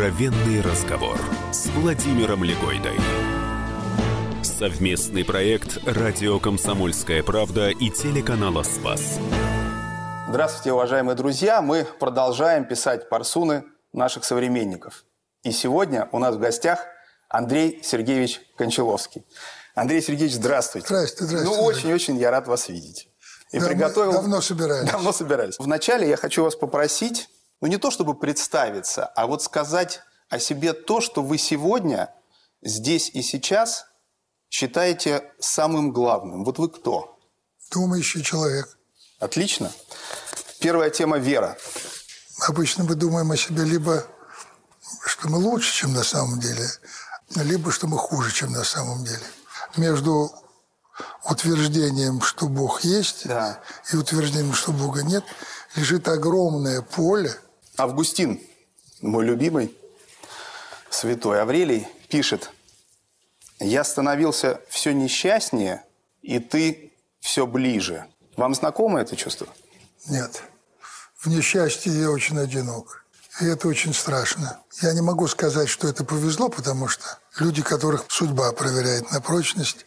Откровенный разговор с Владимиром Легойдой. Совместный проект «Радио Комсомольская правда» и телеканала «Спас». Здравствуйте, уважаемые друзья! Мы продолжаем писать парсуны наших современников. И сегодня у нас в гостях Андрей Сергеевич Кончаловский. Андрей Сергеевич, здравствуйте. Здравствуйте, здравствуйте. Ну, очень-очень я рад вас видеть. И да, приготовил... Давно собирались. Давно собирались. Вначале я хочу вас попросить, ну не то чтобы представиться, а вот сказать о себе то, что вы сегодня, здесь и сейчас считаете самым главным. Вот вы кто? Думающий человек. Отлично. Первая тема – вера. Обычно мы думаем о себе либо, что мы лучше, чем на самом деле, либо что мы хуже, чем на самом деле. Между утверждением, что Бог есть, да. и утверждением, что Бога нет, лежит огромное поле. Августин, мой любимый, святой Аврелий, пишет, «Я становился все несчастнее, и ты все ближе». Вам знакомо это чувство? Нет. В несчастье я очень одинок. И это очень страшно. Я не могу сказать, что это повезло, потому что люди, которых судьба проверяет на прочность,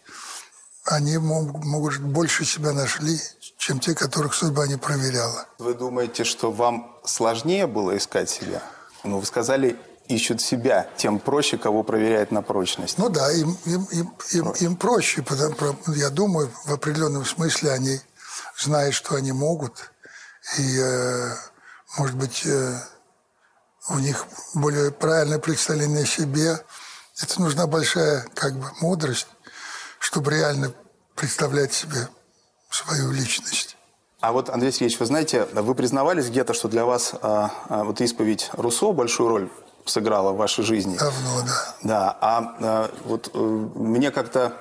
они могут больше себя нашли, чем те, которых судьба не проверяла. Вы думаете, что вам сложнее было искать себя? Ну, вы сказали, ищут себя, тем проще, кого проверяют на прочность. Ну да, им, им, им, им, им проще, потому, я думаю, в определенном смысле они знают, что они могут, и, э, может быть, э, у них более правильное представление о себе. Это нужна большая как бы мудрость чтобы реально представлять себе свою личность. А вот, Андрей Сергеевич, вы знаете, вы признавались где-то, что для вас а, а, вот исповедь Руссо большую роль сыграла в вашей жизни? Давно, да. Да, а, а вот а, мне как-то,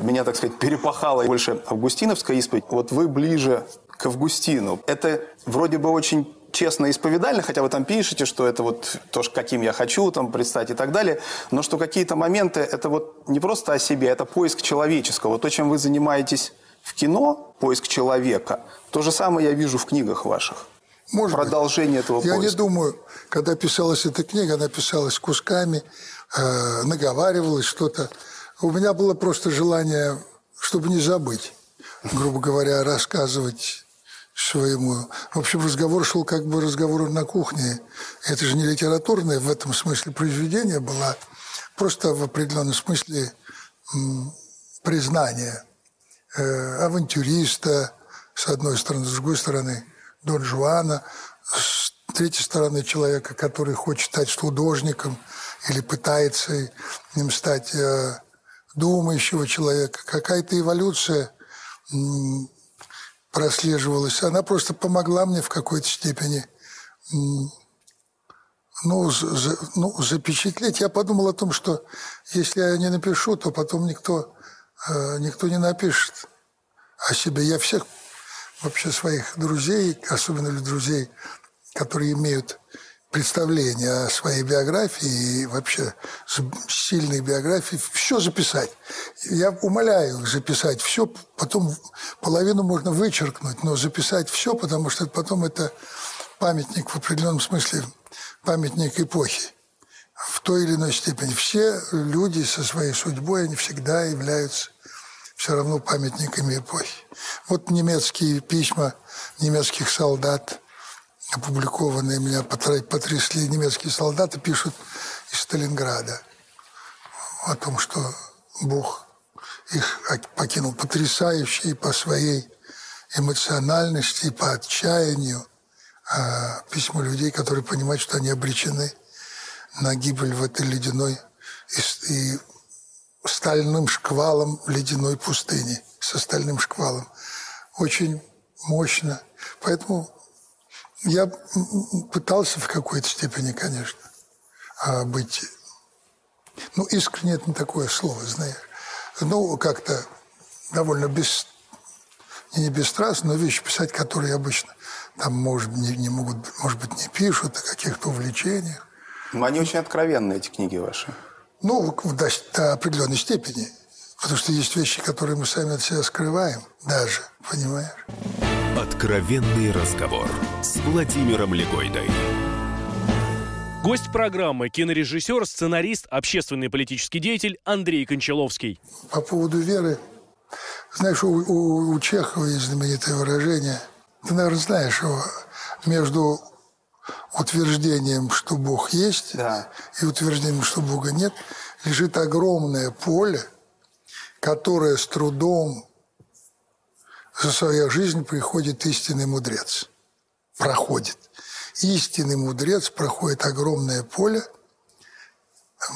меня, так сказать, перепахала больше августиновская исповедь. Вот вы ближе к Августину. Это вроде бы очень честно исповедально, хотя вы там пишете, что это вот то, каким я хочу там предстать и так далее, но что какие-то моменты, это вот не просто о себе, это поиск человеческого. То, чем вы занимаетесь в кино, поиск человека, то же самое я вижу в книгах ваших. Может Продолжение быть. этого я поиска. Я не думаю, когда писалась эта книга, она писалась кусками, э, наговаривалась что-то. У меня было просто желание, чтобы не забыть, грубо говоря, рассказывать своему. В общем, разговор шел как бы разговор на кухне. Это же не литературное в этом смысле произведение было, просто в определенном смысле признание авантюриста, с одной стороны, с другой стороны, Дон Жуана, с третьей стороны, человека, который хочет стать художником или пытается им стать э, думающего человека. Какая-то эволюция прослеживалась. Она просто помогла мне в какой-то степени ну, за, ну, запечатлеть. Я подумал о том, что если я не напишу, то потом никто, э, никто не напишет о себе. Я всех вообще своих друзей, особенно друзей, которые имеют представление о своей биографии и вообще сильной биографии, все записать. Я умоляю их записать все, потом половину можно вычеркнуть, но записать все, потому что потом это памятник в определенном смысле, памятник эпохи. В той или иной степени. Все люди со своей судьбой, они всегда являются все равно памятниками эпохи. Вот немецкие письма немецких солдат – опубликованные меня потрясли немецкие солдаты, пишут из Сталинграда о том, что Бог их покинул потрясающие по своей эмоциональности, по отчаянию а письма людей, которые понимают, что они обречены на гибель в этой ледяной и, и стальным шквалом ледяной пустыни, со стальным шквалом. Очень мощно. Поэтому я пытался в какой-то степени, конечно, а, быть... Ну, искренне это не такое слово, знаешь. Ну, как-то довольно без... Не бесстрастно, но вещи писать, которые обычно там, может, не, не могут, может быть, не пишут о каких-то увлечениях. Но они очень откровенные, эти книги ваши. Ну, до, до определенной степени. Потому что есть вещи, которые мы сами от себя скрываем даже, понимаешь? Откровенный разговор с Владимиром Легойдой. Гость программы – кинорежиссер, сценарист, общественный политический деятель Андрей Кончаловский. По поводу веры, знаешь, у, у, у Чехова есть знаменитое выражение. Ты, наверное, знаешь его. Между утверждением, что Бог есть, Да. и утверждением, что Бога нет, лежит огромное поле, которое с трудом за свою жизнь приходит истинный мудрец. Проходит. Истинный мудрец проходит огромное поле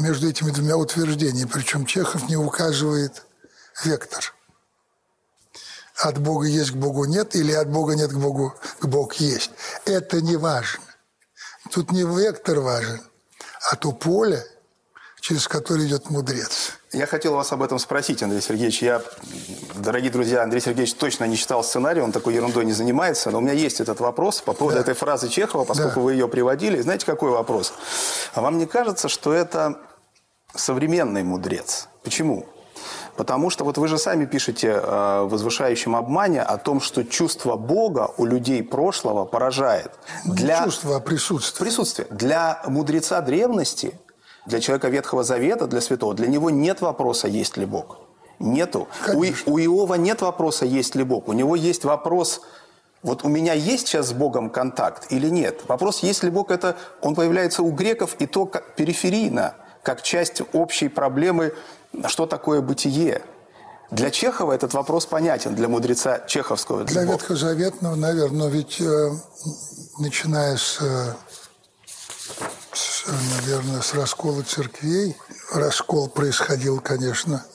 между этими двумя утверждениями. Причем Чехов не указывает вектор. От Бога есть к Богу нет или от Бога нет к Богу к Бог есть. Это не важно. Тут не вектор важен, а то поле, через которое идет мудрец. Я хотел вас об этом спросить, Андрей Сергеевич. Я, дорогие друзья, Андрей Сергеевич точно не читал сценарий, он такой ерундой не занимается, но у меня есть этот вопрос по поводу Да. этой фразы Чехова, поскольку Да. вы ее приводили. Знаете, какой вопрос? А вам не кажется, что это современный мудрец? Почему? Потому что вот вы же сами пишете э, в «Возвышающем обмане» о том, что чувство Бога у людей прошлого поражает. Не чувство, а присутствие. Присутствие. Для мудреца древности, для человека Ветхого Завета, для святого, для него нет вопроса, есть ли Бог. Нету. У, у Иова нет вопроса, есть ли Бог. У него есть вопрос, вот у меня есть сейчас с Богом контакт или нет. Вопрос, есть ли Бог, это он появляется у греков и то как периферийно, как часть общей проблемы, что такое бытие. Для Чехова этот вопрос понятен, для мудреца чеховского. Для Бога. ветхозаветного, наверное, но ведь э, начиная с, э, с, наверное, с раскола церквей, раскол происходил, конечно,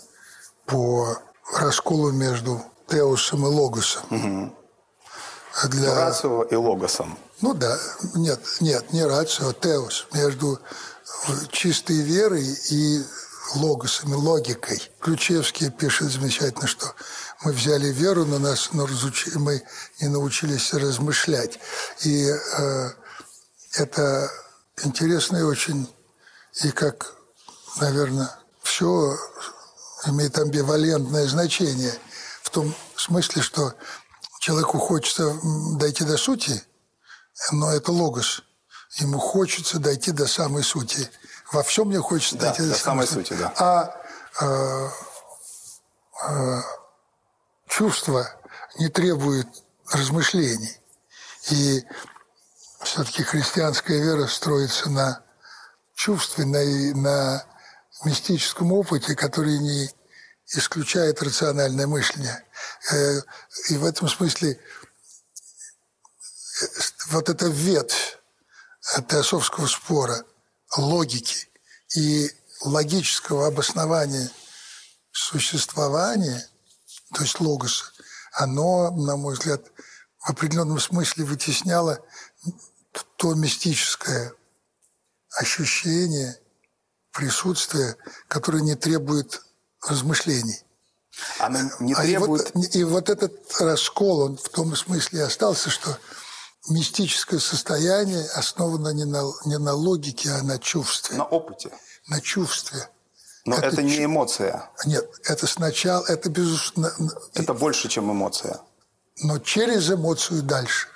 по расколу между Теосом и Логосом. А Для, Рацио и Логосом. ну да, нет, нет, не рацио, а теос, между э, чистой верой и логосом, и логикой. Ключевский пишет замечательно, что мы взяли веру, но нас но разучи- мы не научились размышлять. И э, это интересно очень, и как, наверное, все имеет амбивалентное значение в том смысле, что человеку хочется дойти до сути, но это логос. Ему хочется дойти до самой сути. Во всем мне хочется Да, дойти до, самой сути, да. А э, э, чувство не требует размышлений. И все-таки христианская вера строится на чувстве, на, на мистическом опыте, который не исключает рациональное мышление. Э, И в этом смысле э, вот эта ветвь э, теософского спора, логики и логического обоснования существования, то есть логоса, оно, на мой взгляд, в определенном смысле вытесняло то мистическое ощущение, присутствие, которое не требует размышлений. Оно не А и вот- требует... И вот, этот раскол, он в том смысле и остался, что мистическое состояние основано не на, не на логике, а на чувстве. на опыте. На чувстве. Но это, Это не эмоция. Нет, это сначала, это безусловно, Это больше, чем эмоция. но через эмоцию дальше.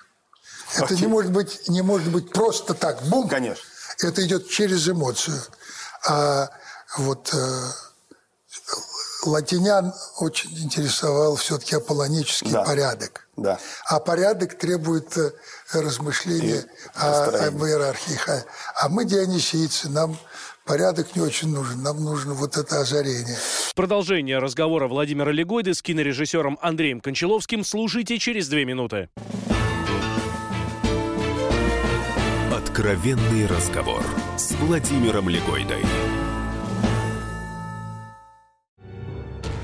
Это Окей. не может быть, не может быть просто так, бум. Конечно. Это идет через эмоцию. А вот э, латинян очень интересовал все-таки аполлонический Да. порядок. Да. А порядок требует э, размышления о, об иерархии. А- А мы, дионисийцы, нам порядок не очень нужен. Нам нужно вот это озарение. Продолжение разговора Владимира Легойды с кинорежиссером Андреем Кончаловским слушайте через две минуты. Откровенный разговор с Владимиром Легойдой.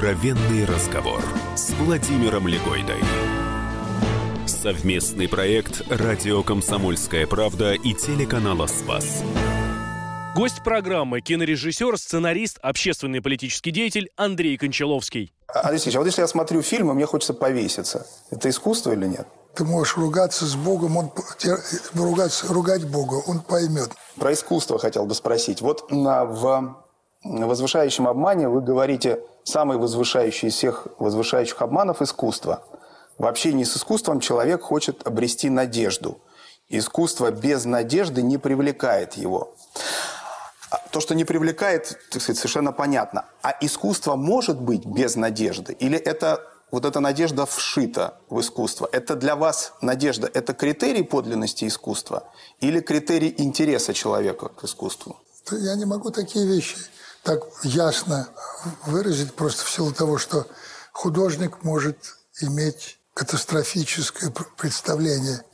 Откровенный разговор с Владимиром Легойдой. Совместный проект «Радио Комсомольская правда» и телеканала «Спас». Гость программы – кинорежиссер, сценарист, общественный и политический деятель Андрей Кончаловский. Андрей Алексеевич, а вот если я смотрю фильм, и мне хочется повеситься, это искусство или нет? Ты можешь ругаться с Богом, он, ругаться, ругать Бога, он поймет. Про искусство хотел бы спросить. Вот на, в возвышающем обмане вы говорите, самый возвышающий из всех возвышающих обманов – искусство. В общении с искусством человек хочет обрести надежду. Искусство без надежды не привлекает его. А то, что не привлекает, так сказать, совершенно понятно. А искусство может быть без надежды? Или это вот эта надежда вшита в искусство? Это для вас надежда, это критерий подлинности искусства или критерий интереса человека к искусству? Я не могу такие вещи так ясно выразить просто в силу того, что художник может иметь катастрофическое представление,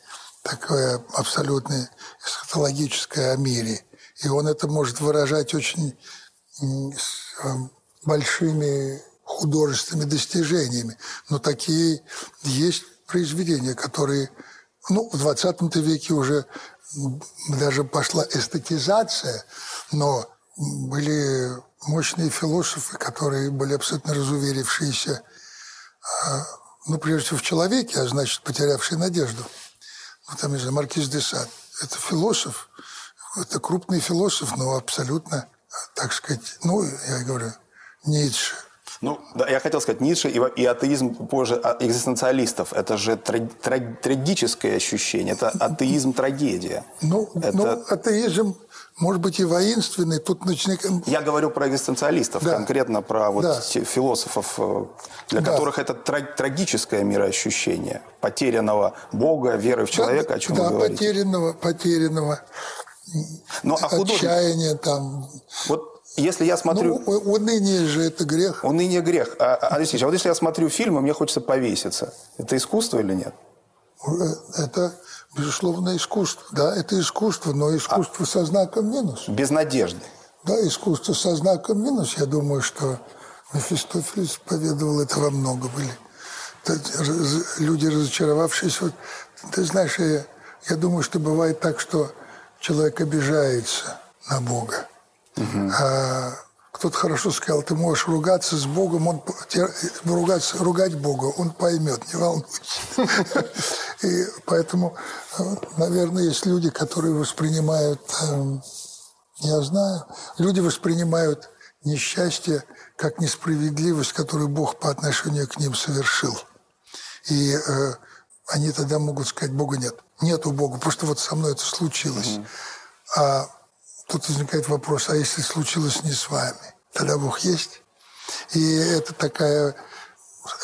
такое абсолютно эсхатологическое о мире. И он это может выражать очень большими художественными достижениями. Но такие есть произведения, которые ну, в 20 веке уже даже пошла эстетизация, но были мощные философы, которые были абсолютно разуверившиеся, а, ну, прежде всего, в человеке, а значит, потерявшие надежду. Ну, там, не знаю, Маркиз де Сад. Это философ, это крупный философ, но абсолютно, так сказать, ну, я говорю, Ницше. Ну, да, я хотел сказать, Ницше и, и атеизм позже а, экзистенциалистов. Это же тра- тра- трагическое ощущение, это атеизм-трагедия. Ну, это... ну, атеизм может быть, и воинственный. Тут начинает... Я говорю про экзистенциалистов, да. конкретно про вот да. философов, э, для да. которых это трагическое мироощущение потерянного Бога, веры в человека, да, о чем да, вы говорите. потерянного, потерянного Но, а отчаяния там. Вот если я смотрю... Ну, уныние же это грех. Уныние грех. А, а, Алексей, а вот если я смотрю фильм, и мне хочется повеситься, это искусство или нет? Э, это безусловно, искусство. Да, это искусство, но искусство а, со знаком минус. Без надежды. Да, искусство со знаком минус. Я думаю, что Мефистофелес поведал это во много были. Люди, разочаровавшиеся. Вот, ты знаешь, я, я думаю, что бывает так, что человек обижается на Бога. Угу. А кто-то хорошо сказал, ты можешь ругаться с Богом, он ругаться, ругать Бога, он поймет, не волнуйся. И поэтому, наверное, есть люди, которые воспринимают, эм, я знаю, люди воспринимают несчастье как несправедливость, которую Бог по отношению к ним совершил. И э, они тогда могут сказать, Бога нет. Нету Бога, просто вот со мной это случилось. А тут возникает вопрос, а если случилось не с вами, тогда Бог есть? И это такая,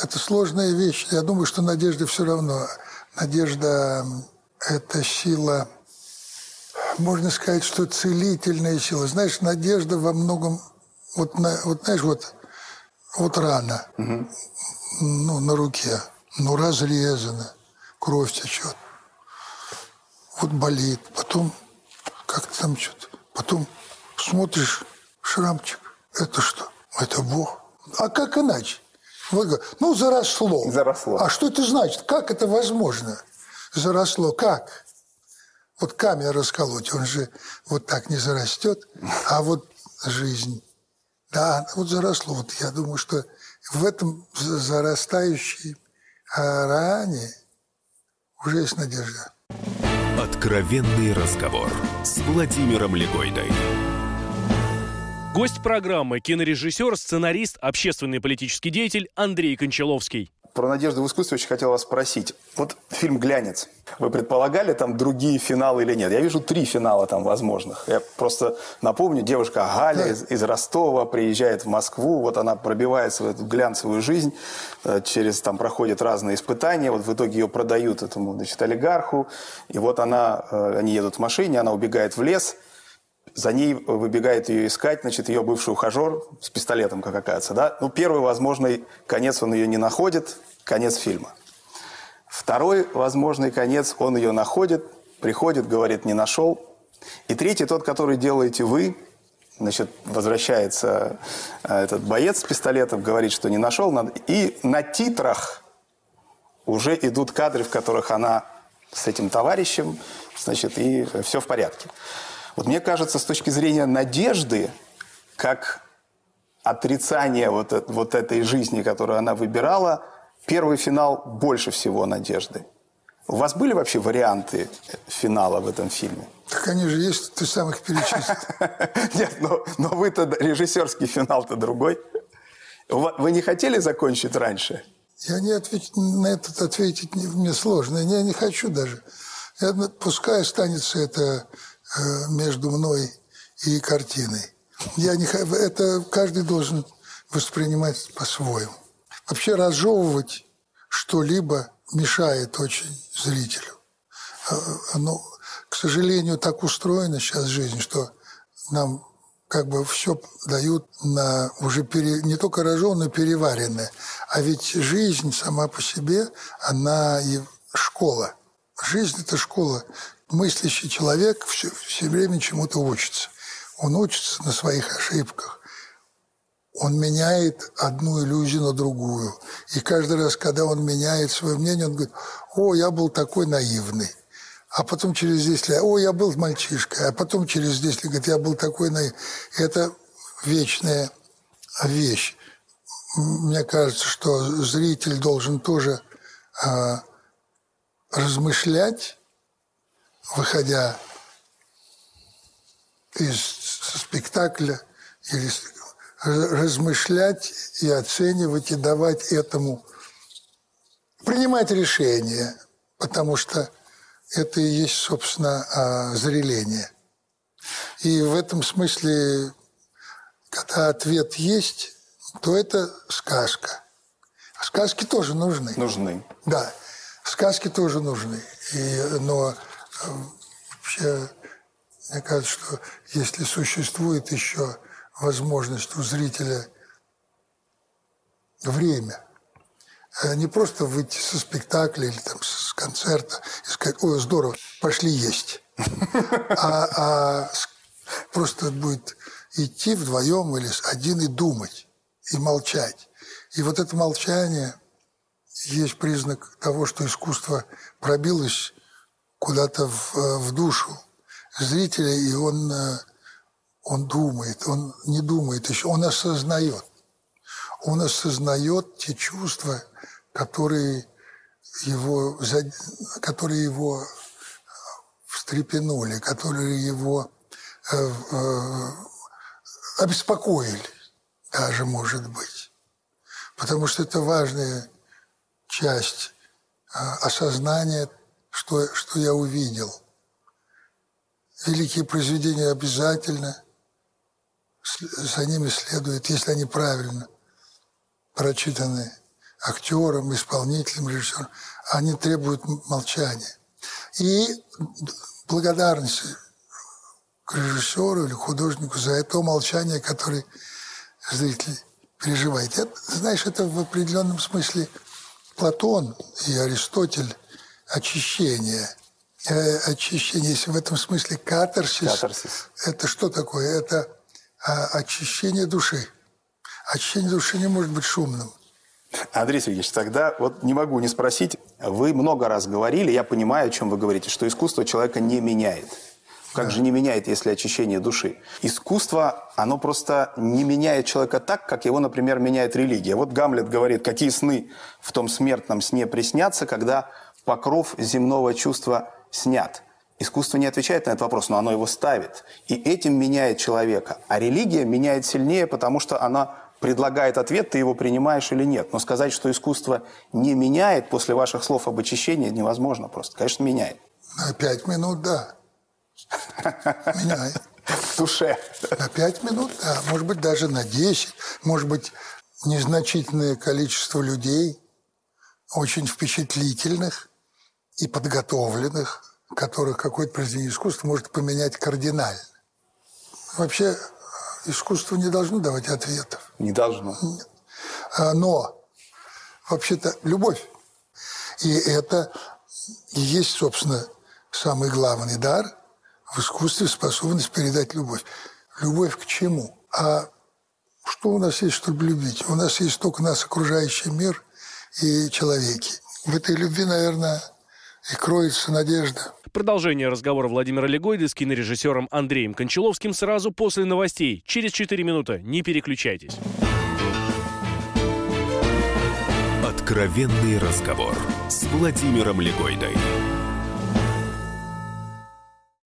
это сложная вещь. Я думаю, что надежда все равно. Надежда – это сила, можно сказать, что целительная сила. Знаешь, надежда во многом, вот, на, вот знаешь, вот, вот рана, угу. ну, на руке, ну, разрезана, кровь течет. Вот болит, потом как-то там что-то Потом смотришь, шрамчик. Это что? Это Бог. А как иначе? Ну, заросло. Заросло. А что это значит? Как это возможно? Заросло. Как? Вот камень расколоть, он же вот так не зарастет. А вот жизнь. Да, вот заросло. Вот я думаю, что в этом зарастающей ране уже есть надежда. Откровенный разговор с Владимиром Легойдой. Гость программы – кинорежиссер, сценарист, общественный и политический деятель Андрей Кончаловский. Про надежду в искусстве очень хотел вас спросить. Вот фильм «Глянец». Вы предполагали там другие финалы или нет? Я вижу три финала там возможных. Я просто напомню, девушка Галя из, из Ростова приезжает в Москву, вот она пробивается в эту глянцевую жизнь, э, через там проходит разные испытания, вот в итоге ее продают этому, значит, олигарху, и вот она, э, они едут в машине, она убегает в лес, за ней выбегает ее искать, значит, ее бывший ухажер с пистолетом, как оказывается, да? Ну, первый возможный конец он ее не находит, конец фильма. Второй возможный конец, он ее находит, приходит, говорит, не нашел. И третий, тот, который делаете вы, значит, возвращается э, этот боец с пистолетом, говорит, что не нашел. И на титрах уже идут кадры, в которых она с этим товарищем, значит, и все в порядке. Вот мне кажется, с точки зрения надежды, как отрицание вот, вот этой жизни, которую она выбирала, первый финал больше всего надежды. У вас были вообще варианты финала в этом фильме? Так они же есть, ты сам их перечислил. Нет, но, но вы-то режиссерский финал-то другой. Вы не хотели закончить раньше? Я не ответ... на этот ответить мне сложно. Я не хочу даже. Я, пускай останется это э, между мной и картиной. Я не... Это каждый должен воспринимать по-своему. Вообще разжевывать что-либо мешает очень зрителю. Э, ну, к сожалению, так устроена сейчас жизнь, что нам как бы все дают на уже пере, не только рожженное, переваренное. А ведь жизнь сама по себе, она и школа. Жизнь – это школа. Мыслящий человек все, все время чему-то учится. Он учится на своих ошибках. Он меняет одну иллюзию на другую. И каждый раз, когда он меняет свое мнение, он говорит, о, я был такой наивный. А потом через 10 лет, о, я был мальчишкой. А потом через 10 лет, говорит, я был такой наивный. Это вечная вещь. Мне кажется, что зритель должен тоже э, размышлять, выходя из спектакля или размышлять и оценивать, и давать этому, принимать решения, потому что это и есть, собственно, а, зреление. И в этом смысле, когда ответ есть, то это сказка. Сказки тоже нужны. Нужны. Да, сказки тоже нужны. И, но э, вообще, мне кажется, что если существует еще возможность у зрителя время. Э, не просто выйти со спектакля или там с концерта и сказать, ой, здорово, пошли есть. А, а просто будет идти вдвоем или один и думать, и молчать. И вот это молчание есть признак того, что искусство пробилось куда-то в, э, в душу зрителя, и он э, он думает, он не думает еще, он осознает. Он осознает те чувства, которые его, которые его встрепенули, которые его э, э, обеспокоили даже, может быть. Потому что это важная часть э, осознания, что, что я увидел. Великие произведения обязательно – за ними следует, если они правильно прочитаны актером, исполнителем, режиссером, они требуют молчания. И благодарности к режиссеру или художнику за это молчание, которое зритель переживает. Это, знаешь, это в определенном смысле Платон и Аристотель очищение. Э, очищение, если в этом смысле катарсис, катарсис. это что такое? Это а очищение души. Очищение души не может быть шумным. Андрей Сергеевич, тогда вот не могу не спросить. Вы много раз говорили, я понимаю, о чем вы говорите, что искусство человека не меняет. Как да. же не меняет, если очищение души? Искусство, оно просто не меняет человека так, как его, например, меняет религия. Вот Гамлет говорит, какие сны в том смертном сне приснятся, когда покров земного чувства снят. Искусство не отвечает на этот вопрос, но оно его ставит. И этим меняет человека. А религия меняет сильнее, потому что она предлагает ответ, ты его принимаешь или нет. Но сказать, что искусство не меняет после ваших слов об очищении, невозможно просто. Конечно, меняет. На пять минут, да. Меняет. В душе. На пять минут, да. Может быть, даже на десять. Может быть, незначительное количество людей, очень впечатлительных и подготовленных, которых какое-то произведение искусства может поменять кардинально. Вообще искусство не должно давать ответов. Не должно. Нет. А, но вообще-то любовь. И это и есть, собственно, самый главный дар в искусстве способность передать любовь. Любовь к чему? А что у нас есть, чтобы любить? У нас есть только нас окружающий мир и человеки. В этой любви, наверное, и кроется надежда. Продолжение разговора Владимира Легойды с кинорежиссером Андреем Кончаловским сразу после новостей. Через 4 минуты. Не переключайтесь. Откровенный разговор с Владимиром Легойдой.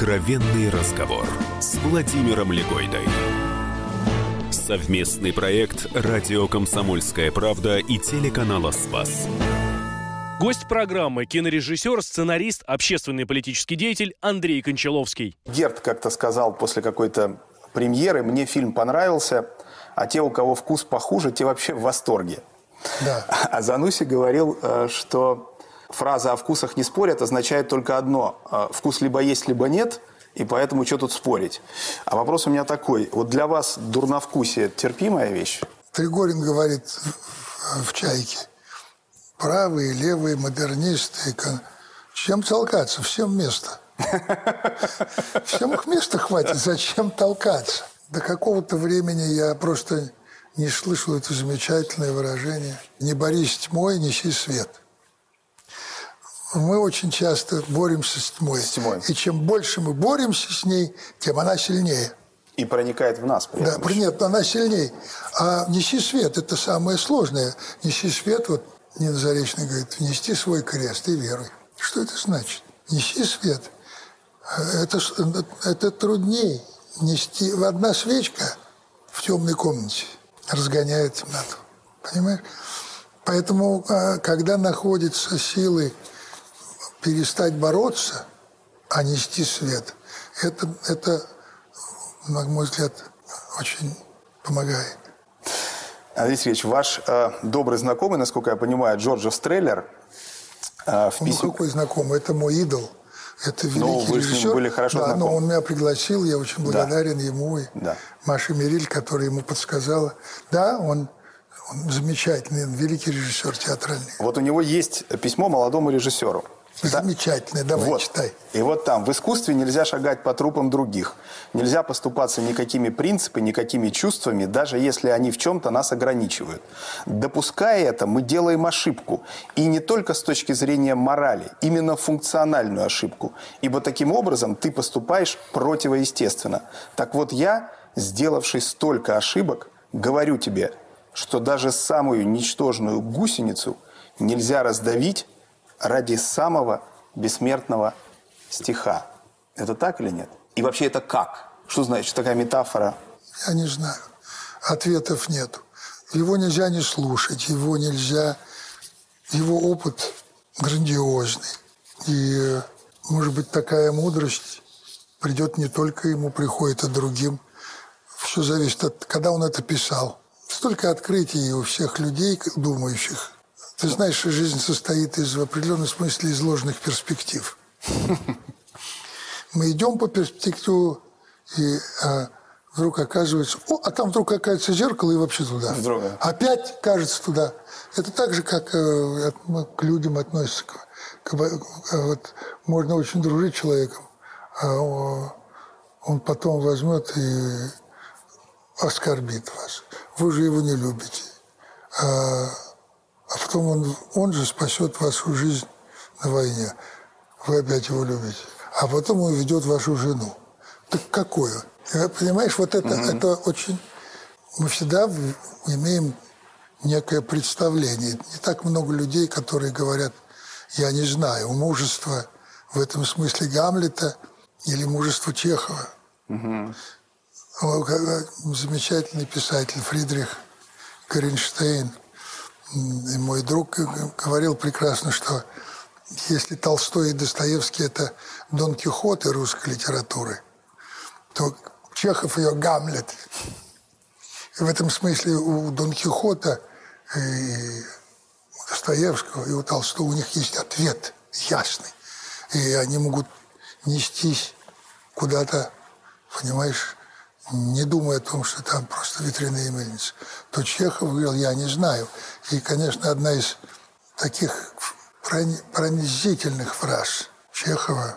Откровенный разговор с Владимиром Легойдой. Совместный проект «Радио Комсомольская правда» и телеканала «Спас». Гость программы – кинорежиссер, сценарист, общественный политический деятель Андрей Кончаловский. Герд как-то сказал после какой-то премьеры, мне фильм понравился, а те, у кого вкус похуже, те вообще в восторге. Да. А Зануси говорил, э, что фраза «о вкусах не спорят» означает только одно. э, Вкус либо есть, либо нет, и поэтому что тут спорить. А вопрос у меня такой. Вот для вас дурновкусие – терпимая вещь? Тригорин говорит в- «Чайке», правые, левые, модернисты. Чем толкаться? Всем место. Всем их места хватит, зачем толкаться? До какого-то времени я просто не слышал это замечательное выражение. «Не борись тьмой, неси свет». Мы очень часто боремся с тьмой. С тьмой. И чем больше мы боремся с ней, тем она сильнее. И проникает в нас при Да, при- нет, она сильней. А неси свет – это самое сложное. Неси свет, вот Нина Заречная говорит, внести свой крест и веруй. Что это значит? Неси свет. Это, это трудней. Нести одна свечка в темной комнате разгоняет темноту. Понимаешь? Поэтому, а, когда находятся силы перестать бороться, а нести свет, это, это на мой взгляд, очень помогает. Андрей Сергеевич, ваш э, добрый знакомый, насколько я понимаю, Джорджо Стреллер, э, в Ну, письме... какой знакомый? Это мой идол. Это великий Ну, вы с ним режиссер. были хорошо да, знакомы. но он меня пригласил, я очень благодарен ему и Да. Маше Мериль, которая ему подсказала. Да, он, он замечательный, он великий режиссер театральный. Вот у него есть письмо молодому режиссеру. Да. Замечательный, давай, вот. читай. И вот там, в искусстве нельзя шагать по трупам других. Нельзя поступаться никакими принципами, никакими чувствами, даже если они в чем-то нас ограничивают. Допуская это, мы делаем ошибку. И не только с точки зрения морали, именно функциональную ошибку. Ибо таким образом ты поступаешь противоестественно. Так вот я, сделавший столько ошибок, говорю тебе, что даже самую ничтожную гусеницу нельзя раздавить ради самого бессмертного стиха. Это так или нет? И вообще это как? Что значит такая метафора? Я не знаю. Ответов нету. Его нельзя не слушать, его нельзя... Его опыт грандиозный. И, может быть, такая мудрость придет не только ему, приходит и другим. Все зависит от... Когда он это писал. Столько открытий у всех людей, думающих. Ты знаешь, жизнь состоит из, в определенном смысле из ложных перспектив. Мы идем по перспективу, и а, вдруг оказывается, о, а там вдруг оказывается зеркало и вообще туда. Вдруг. Опять кажется туда. Это так же, как э, к людям относятся. К, к- к- вот, можно очень дружить человеком, а он потом возьмет и оскорбит вас. Вы же его не любите. А, а потом он, он же спасет вашу жизнь на войне. Вы опять его любите. А потом он ведет вашу жену. Так какое? Э, Понимаешь, вот это, это очень... Мы всегда имеем некое представление. Не так много людей, которые говорят, я не знаю, мужество в этом смысле Гамлета или мужество Чехова. Как- Замечательный писатель Фридрих Коренштейн. И мой друг говорил прекрасно, что если Толстой и Достоевский – это Дон Кихоты русской литературы, то Чехов ее Гамлет. в этом смысле у Дон Кихота и у Достоевского и у Толстого у них есть ответ ясный. И они могут нестись куда-то, понимаешь, не думая о том, что там просто ветряные мельницы. То Чехов говорил, я не знаю. И, конечно, одна из таких пронизительных фраз Чехова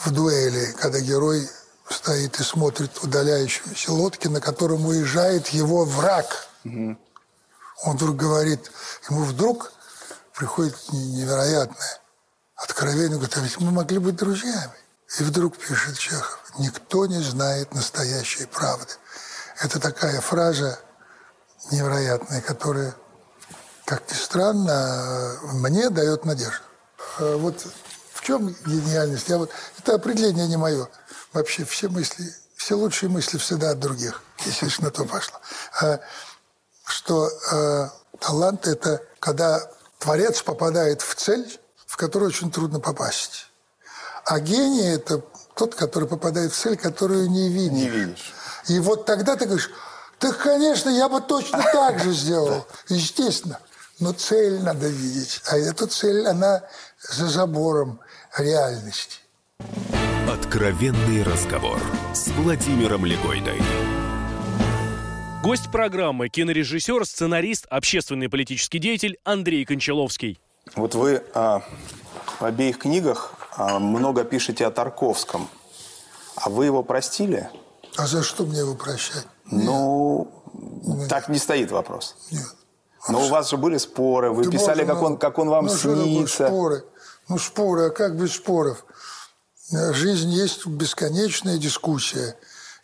в дуэли, когда герой стоит и смотрит удаляющуюся лодки, на котором уезжает его враг. Угу. Он вдруг говорит, ему вдруг приходит невероятное откровение, говорит, а ведь мы могли быть друзьями. И вдруг пишет Чехов, никто не знает настоящей правды. Это такая фраза невероятная, которая, как ни странно, мне дает надежду. А вот в чем гениальность? Я вот, это определение не мое. Вообще все мысли, все лучшие мысли всегда от других, если уж на то пошло. А, что а, талант – это когда творец попадает в цель, в которую очень трудно попасть. А гений – это тот, который попадает в цель, которую не видишь. Не видишь. И вот тогда ты говоришь, так, конечно, я бы точно так же сделал. Естественно. Но цель надо видеть. А эту цель, она за забором реальности. Откровенный разговор с Владимиром Легойдой. Гость программы – кинорежиссер, сценарист, общественный политический деятель Андрей Кончаловский. Вот вы а, в обеих книгах много пишете о Тарковском. А вы его простили? А за что мне его прощать? Ну, Нет. так не стоит вопрос. Нет. Но у вас же были споры, вы писали, как он, как он вам ну, снится. споры? Ну, споры, а как без споров? Жизнь есть бесконечная дискуссия.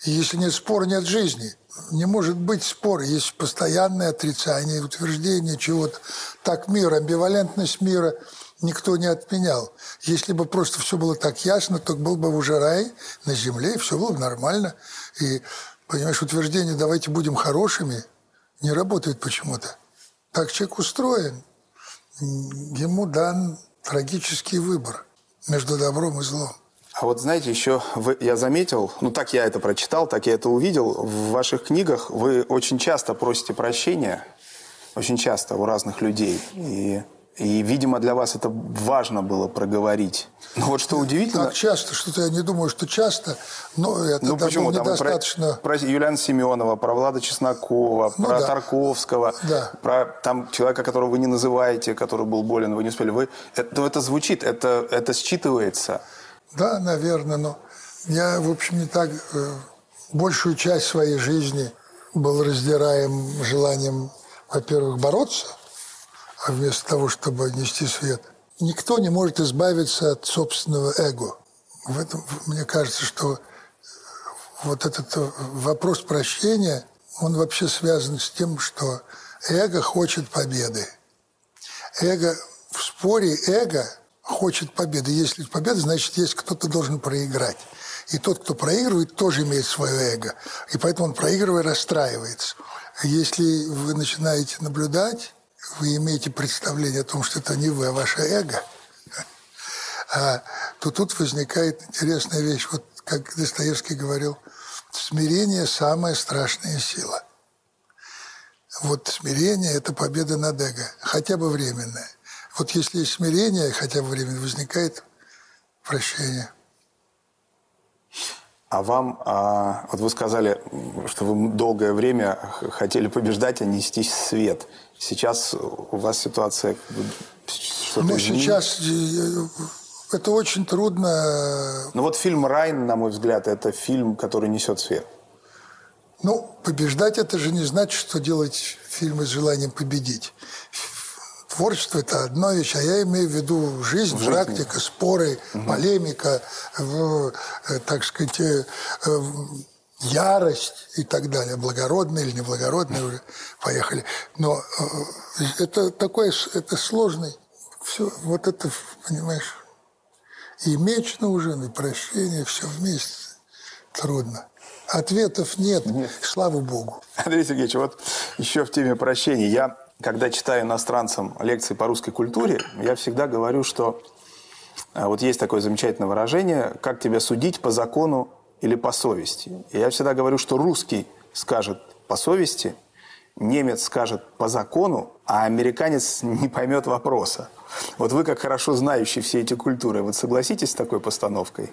И если нет спора, нет жизни. Не может быть спора. Есть постоянное отрицание, утверждение чего-то. Так мир, амбивалентность мира – никто не отменял. Если бы просто все было так ясно, то был бы уже рай на земле, и все было бы нормально. И, понимаешь, утверждение «давайте будем хорошими» не работает почему-то. Так человек устроен. Ему дан трагический выбор между добром и злом. А вот знаете, еще вы, я заметил, ну так я это прочитал, так я это увидел, в ваших книгах вы очень часто просите прощения, очень часто у разных людей. И и, видимо, для вас это важно было проговорить. Но вот что удивительно... Так часто, что-то я не думаю, что часто, но это ну, почему? Там недостаточно... Про, про Юлиана Семенова, про Влада Чеснокова, ну, про да. Тарковского, да. про там человека, которого вы не называете, который был болен, вы не успели. Вы, это, это звучит, это, это считывается. Да, наверное, но я, в общем, не так... Э, большую часть своей жизни был раздираем желанием, во-первых, бороться – а вместо того, чтобы нести свет. Никто не может избавиться от собственного эго. В этом, мне кажется, что вот этот вопрос прощения, он вообще связан с тем, что эго хочет победы. Эго в споре эго хочет победы. Если победа, значит, есть кто-то должен проиграть. И тот, кто проигрывает, тоже имеет свое эго. И поэтому он, проигрывая, расстраивается. Если вы начинаете наблюдать вы имеете представление о том, что это не вы, а ваше эго, а, то тут возникает интересная вещь. Вот как Достоевский говорил, смирение – самая страшная сила. Вот смирение – это победа над эго, хотя бы временная. Вот если есть смирение, хотя бы временно, возникает прощение. А вам, а, вот вы сказали, что вы долгое время хотели побеждать, а нестись свет – Сейчас у вас ситуация что-то Ну, сейчас э, это очень трудно. Ну, вот фильм «Райн», на мой взгляд, это фильм, который несет свет. Ну, побеждать это же не значит, что делать фильмы с желанием победить. Творчество – это одна вещь, а я имею в виду жизнь, в практика, жизни. споры, угу. полемика, э, так сказать, э, ярость и так далее, благородные или неблагородные уже поехали. Но э, это такой, это сложный, все, вот это, понимаешь, и меч нужен, и прощение, все вместе трудно. Ответов нет, нет. слава богу. Андрей Сергеевич, вот еще в теме прощения. Я, когда читаю иностранцам лекции по русской культуре, я всегда говорю, что э, вот есть такое замечательное выражение, как тебя судить по закону или по совести. Я всегда говорю, что русский скажет по совести, немец скажет по закону, а американец не поймет вопроса. Вот вы, как хорошо знающий все эти культуры, вот согласитесь с такой постановкой?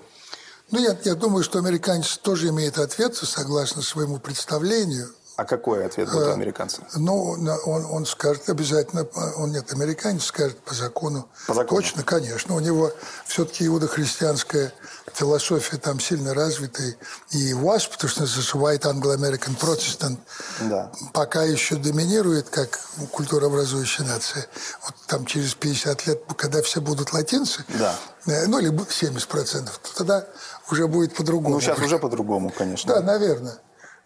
Ну, я, я думаю, что американец тоже имеет ответ, согласно своему представлению. А какой ответ будет у американца? Ну, он, он скажет обязательно, он нет, американец скажет по закону. По закону? Точно, конечно. У него все-таки иудохристианская философия там сильно развита. И ВАСП, то, что называется White Anglo-American Protestant, Да. пока еще доминирует как культурообразующая нация. Вот там через 50 лет, когда все будут латинцы, Да. э, ну, или 70%, то тогда уже будет по-другому. Ну, сейчас уже по-другому, конечно. Да, наверное.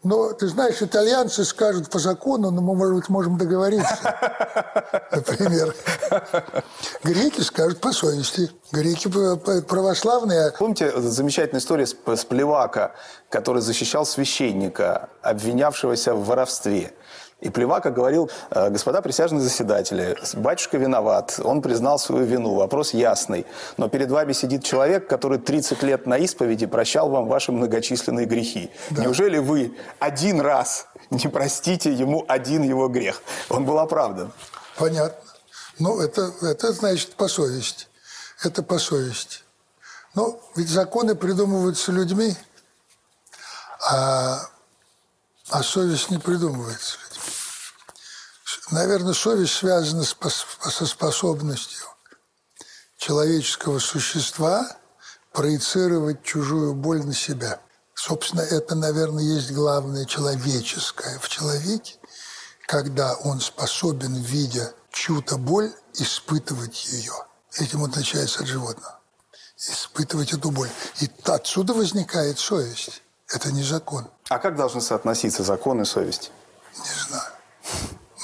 Но, ты знаешь, итальянцы скажут по закону, но мы, может быть, можем договориться. Например. Греки скажут по совести. Греки православные. Помните замечательная история с, с Плевака, который защищал священника, обвинявшегося в воровстве? И Плевака говорил, «Э, господа присяжные заседатели, батюшка виноват, он признал свою вину, вопрос ясный. Но перед вами сидит человек, который 30 лет на исповеди прощал вам ваши многочисленные грехи. Неужели вы один раз не простите ему один его грех? Он был оправдан. Понятно. Ну, это, это значит по совести. Это по совести. Но ведь законы придумываются людьми, а, а совесть не придумывается людьми. Наверное, совесть связана со способностью человеческого существа проецировать чужую боль на себя. Собственно, это, наверное, есть главное человеческое в человеке, когда он способен, видя чью-то боль, испытывать ее. Этим он отличается от животного. Испытывать эту боль. И отсюда возникает совесть. Это не закон. А как должны соотноситься закон и совесть? Не знаю.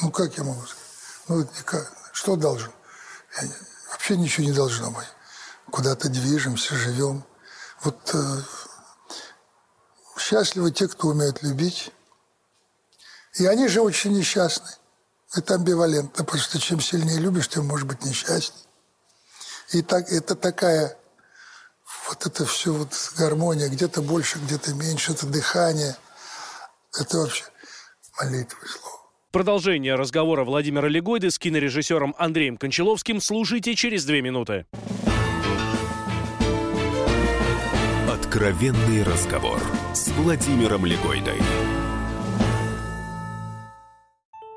Ну, как я могу сказать? Ну, что должен? Я вообще ничего не должно быть. Куда-то движемся, живем. Вот э, счастливы те, кто умеет любить. И они же очень несчастны. Это амбивалентно, потому что чем сильнее любишь, тем может быть несчастней. И так, это такая, вот это все вот гармония, где-то больше, где-то меньше, это дыхание. Это вообще молитва слово. Продолжение разговора Владимира Легойды с кинорежиссером Андреем Кончаловским слушайте через две минуты. Откровенный разговор с Владимиром Легойдой.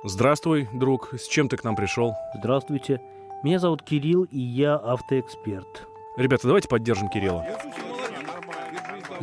Здравствуй, друг. С чем ты к нам пришел? Здравствуйте. Меня зовут Кирилл, и я автоэксперт. Ребята, давайте поддержим Кирилла.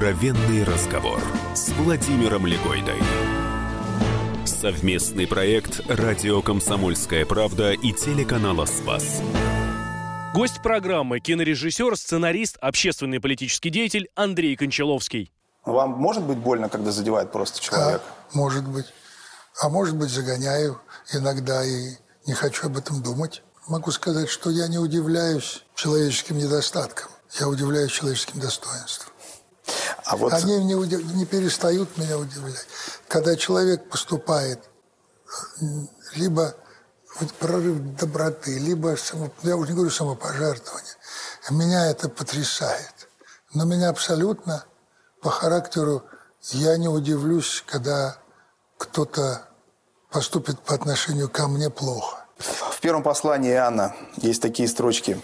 Откровенный разговор с Владимиром Легойдой. Совместный проект «Радио Комсомольская правда» и телеканала «Спас». Гость программы – кинорежиссер, сценарист, общественный и политический деятель Андрей Кончаловский. Вам может быть больно, когда задевает просто человек? А, может быть. А может быть, загоняю иногда и не хочу об этом думать. Могу сказать, что я не удивляюсь человеческим недостаткам. Я удивляюсь человеческим достоинствам. А вот Они не, уди- не перестают меня удивлять. Когда человек поступает м, либо вот прорыв доброты, либо, само- я уже не говорю самопожертвование, меня это потрясает. Но меня абсолютно по характеру я не удивлюсь, когда кто-то поступит по отношению ко мне плохо. в первом послании Иоанна есть такие строчки.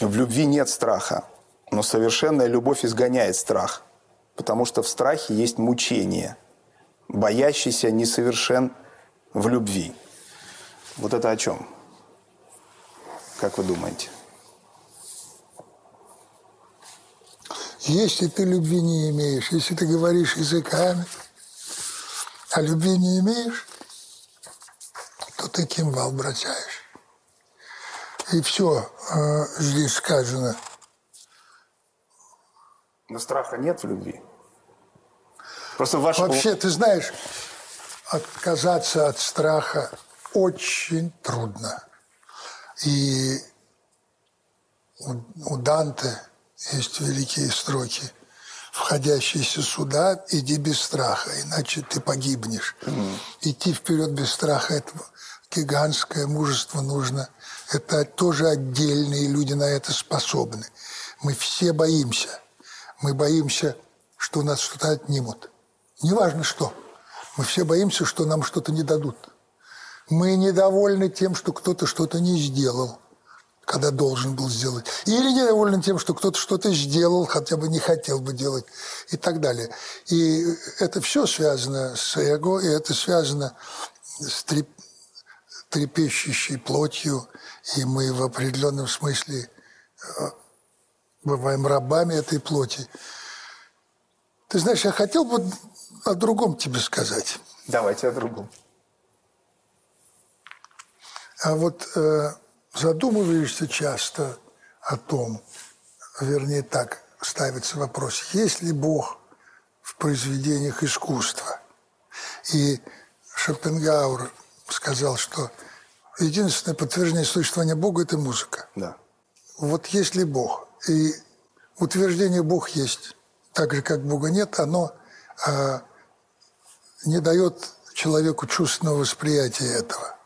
В любви нет страха, но совершенная любовь изгоняет страх, потому что в страхе есть мучение. Боящийся несовершен в любви. Вот это о чем? Как вы думаете? Если ты любви не имеешь, если ты говоришь языками, а любви не имеешь, то ты кимвал бросаешь. И все здесь сказано. Но страха нет в любви. Просто в вашем... Вообще, ты знаешь, отказаться от страха очень трудно. И у, у Данте есть великие строки. Входящиеся сюда, иди без страха, иначе ты погибнешь. Mm. Идти вперед без страха – это гигантское мужество нужно. Это тоже отдельные люди на это способны. Мы все боимся. Мы боимся, что у нас что-то отнимут. Неважно что. Мы все боимся, что нам что-то не дадут. Мы недовольны тем, что кто-то что-то не сделал когда должен был сделать. Или недоволен тем, что кто-то что-то сделал, хотя бы не хотел бы делать, и так далее. И это все связано с эго, и это связано с треп... трепещущей плотью, и мы в определенном смысле э, бываем рабами этой плоти. Ты знаешь, я хотел бы о другом тебе сказать. Давайте о другом. А вот э, задумываешься часто о том, вернее так, ставится вопрос, есть ли Бог в произведениях искусства? И Шопенгауэр сказал, что единственное подтверждение существования Бога – это музыка. Да. Вот есть ли Бог? И утверждение Бог есть, так же, как Бога нет, оно а, не дает человеку чувственного восприятия этого.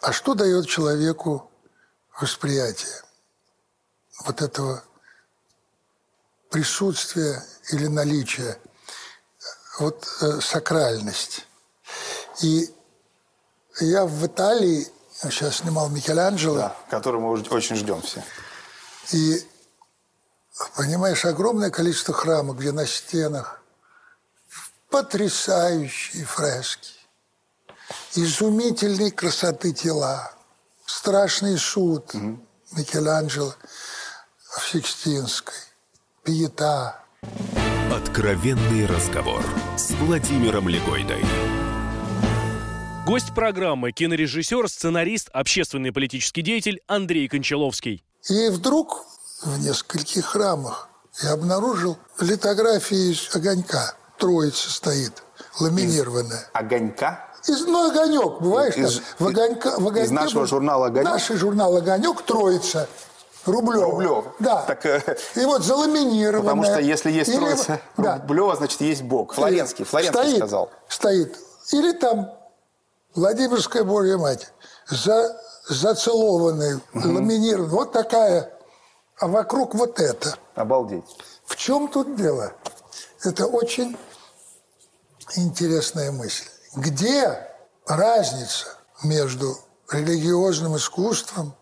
А что дает человеку восприятие вот этого присутствия или наличия, вот э, сакральность. И я в Италии сейчас снимал Микеланджело. Да, который мы очень ждем все. И, понимаешь, огромное количество храмов, где на стенах потрясающие фрески, изумительной красоты тела, Страшный суд угу. Микеланджело в Сикстинской, Пиета. Откровенный разговор с Владимиром Легойдой. Гость программы – кинорежиссер, сценарист, общественный политический деятель Андрей Кончаловский. И вдруг в нескольких храмах я обнаружил литографии из огонька. Троица стоит, ламинированная. Из огонька? Из, ну, «Огонек», бываешь из, там? В, огонька, в огоньке из нашего был, журнала «Огонек»? Наш журнал «Огонек» троица. Рублева. Рублев. Да. Так, э, и вот заламинированная. Потому что если есть Или, троица да. Рублева, значит, есть Бог. Флоренский. Флоренский стоит, сказал. Стоит. Или там Владимирская Божья Мать. За, зацелованный, угу. ламинированный. Вот такая. А вокруг вот это. Обалдеть. В чем тут дело? Это очень интересная мысль. Где разница между религиозным искусством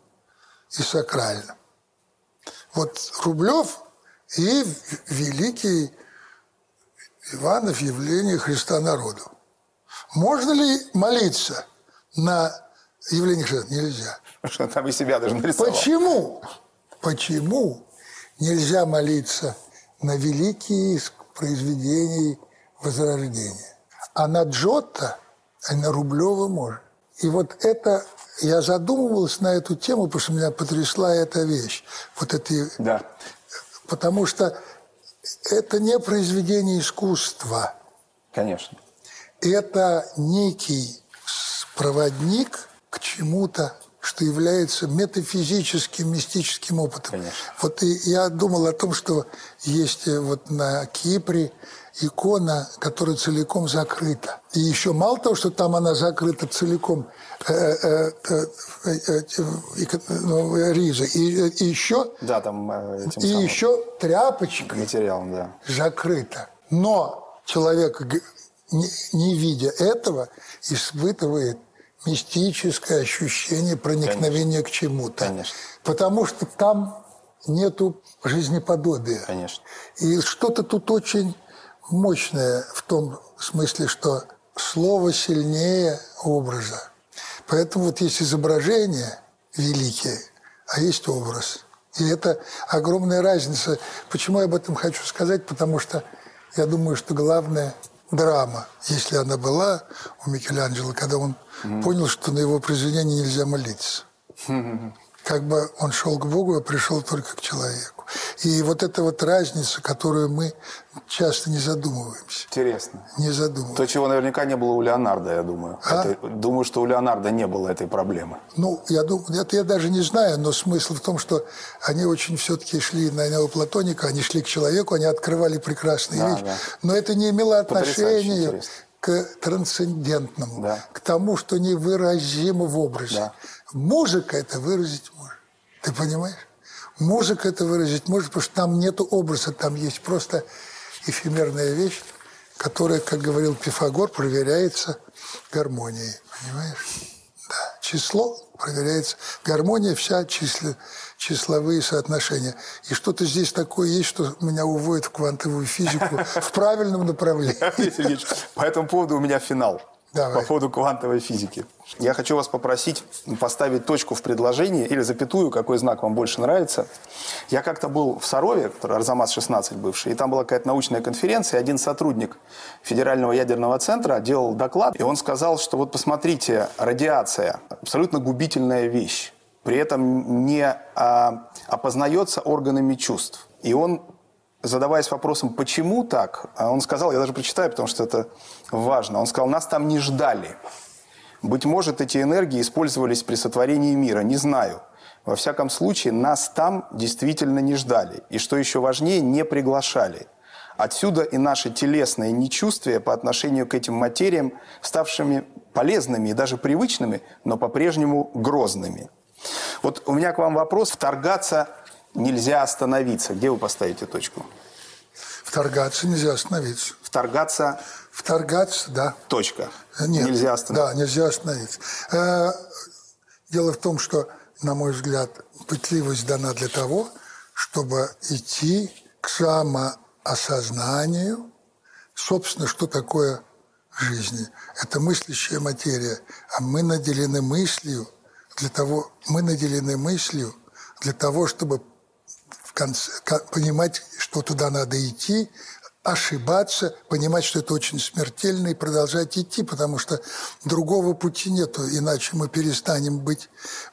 и сакральным? Вот Рублев и великий Иванов явление Христа народу. Можно ли молиться на явление Христа? Нельзя. Что там и себя даже нарисовал. Почему? Почему нельзя молиться на великие произведения Возрождения? А на Джотто, а на Рублева можно. И вот это, я задумывался на эту тему, потому что меня потрясла эта вещь. Вот эти, да. Потому что это не произведение искусства. Конечно. Это некий проводник к чему-то, что является метафизическим, мистическим опытом. Конечно. Вот и я думал о том, что есть вот на Кипре икона, которая целиком закрыта. И еще мало того, что там она закрыта целиком, э, э, э, ну, риза, и, и еще, да, там, и еще тряпочка материалом, да. закрыта. Но человек, не, не видя этого, испытывает мистическое ощущение проникновения Конечно. к чему-то. Конечно. Потому что там нету жизнеподобия. Конечно. И что-то тут очень мощное в том смысле, что слово сильнее образа. Поэтому вот есть изображение великие, а есть образ. И это огромная разница. Почему я об этом хочу сказать? Потому что я думаю, что главная драма, если она была у Микеланджело, когда он mm-hmm. понял, что на его произведение нельзя молиться. Mm-hmm. Как бы он шел к Богу, а пришел только к человеку. И вот эта вот разница, которую мы часто не задумываемся. Интересно. Не задумываемся. То, чего наверняка не было у Леонардо, я думаю. А? Это- думаю, что у Леонардо не было этой проблемы. Ну, я думаю, это я даже не знаю, но смысл в том, что они очень все-таки шли на неоплатоника, они шли к человеку, они открывали прекрасные Да, вещи. да. Но это не имело отношения. К трансцендентному, Да. к тому, что невыразимо в образе. Да. Музыка это выразить может. Ты понимаешь? Музыка это выразить может, потому что там нету образа, там есть просто эфемерная вещь, которая, как говорил Пифагор, проверяется гармонией. Понимаешь? Да. Число проверяется. Гармония вся числа, числовые соотношения. И что-то здесь такое есть, что меня уводит в квантовую физику в правильном направлении. Сергеевич, по этому поводу у меня финал. Давай. По поводу квантовой физики. Я хочу вас попросить поставить точку в предложении или запятую, какой знак вам больше нравится. Я как-то был в Сарове, который Арзамас-16 бывший, и там была какая-то научная конференция, и один сотрудник Федерального ядерного центра делал доклад, и он сказал, что вот посмотрите, радиация – абсолютно губительная вещь. При этом не а, опознается органами чувств. И он задаваясь вопросом, почему так, а он сказал, я даже прочитаю, потому что это важно, он сказал, нас там не ждали. Быть может, эти энергии использовались при сотворении мира, не знаю. Во всяком случае, нас там действительно не ждали. И что еще важнее, не приглашали. Отсюда и наше телесное нечувствие по отношению к этим материям, ставшими полезными и даже привычными, но по-прежнему грозными. Вот у меня к вам вопрос. Вторгаться нельзя остановиться. Где вы поставите точку? Вторгаться нельзя остановиться. Вторгаться Вторгаться, да. точка. Нет. Нельзя остановиться. Да, нельзя остановиться. Э, Дело в том, что, на мой взгляд, пытливость дана для того, чтобы идти к самоосознанию, собственно, что такое жизнь. Это мыслящая материя. А мы наделены мыслью для того, мы наделены мыслью для того, чтобы в конце, понимать, что туда надо идти, ошибаться, понимать, что это очень смертельно и продолжать идти, потому что другого пути нету, иначе мы перестанем быть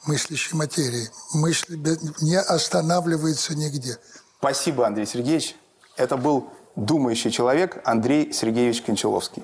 мыслящей материей. Мысль не останавливается нигде. Спасибо, Андрей Сергеевич. Это был думающий человек Андрей Сергеевич Кончаловский.